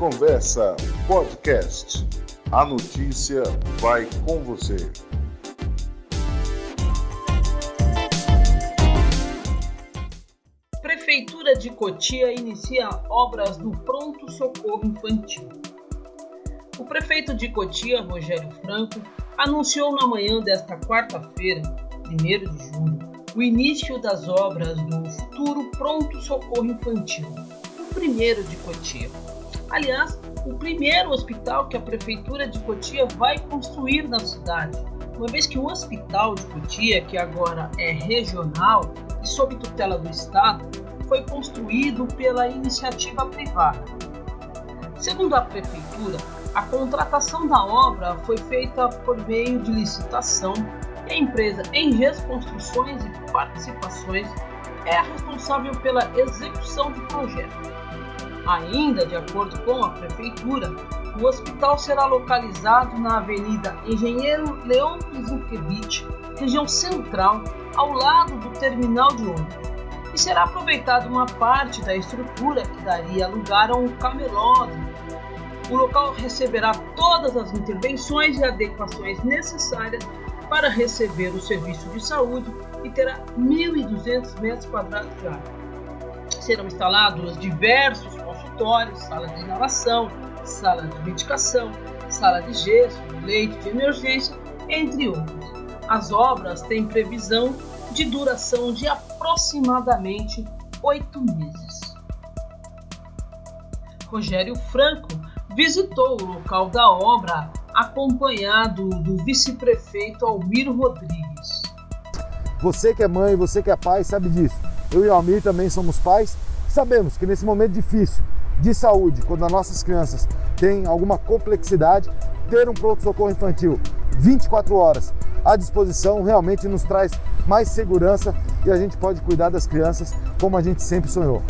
Conversa Podcast. A notícia vai com você. Prefeitura de Cotia inicia obras do Pronto Socorro Infantil. O prefeito de Cotia, Rogério Franco, anunciou na manhã desta quarta-feira, 1 de junho, o início das obras do futuro Pronto Socorro Infantil, o primeiro de Cotia. Aliás, o primeiro hospital que a Prefeitura de Cotia vai construir na cidade, uma vez que o Hospital de Cotia, que agora é regional e sob tutela do Estado, foi construído pela iniciativa privada. Segundo a Prefeitura, a contratação da obra foi feita por meio de licitação e a empresa Enges Construções e Participações é a responsável pela execução do projeto. Ainda de acordo com a Prefeitura, o hospital será localizado na Avenida Engenheiro Leon Zukevich, região central, ao lado do terminal de ônibus. E será aproveitada uma parte da estrutura que daria lugar a um camelódromo. O local receberá todas as intervenções e adequações necessárias para receber o serviço de saúde e terá 1.200 metros quadrados de área. Serão instalados diversos consultórios, sala de inalação, sala de medicação, sala de gesso, leite de emergência, entre outros. As obras têm previsão de duração de aproximadamente oito meses. Rogério Franco visitou o local da obra acompanhado do vice-prefeito Almiro Rodrigues. Você que é mãe, você que é pai, sabe disso. Eu e o Almir também somos pais. Sabemos que nesse momento difícil de saúde, quando as nossas crianças têm alguma complexidade, ter um pronto-socorro infantil 24 horas à disposição realmente nos traz mais segurança e a gente pode cuidar das crianças como a gente sempre sonhou.